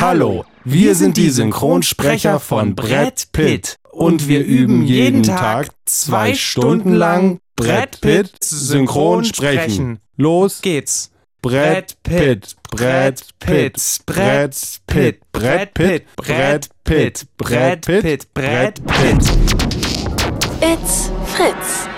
Hallo, wir sind die Synchronsprecher von Brett Pitt und wir üben jeden Tag zwei Stunden lang Brett Pitt synchron sprechen. Los geht's. Brett Pitt, Brett Pitt, Brett Pitt, Brett Pitt, Brett Pitt, Brett Pitt, Brett Pitt. It's Fritz.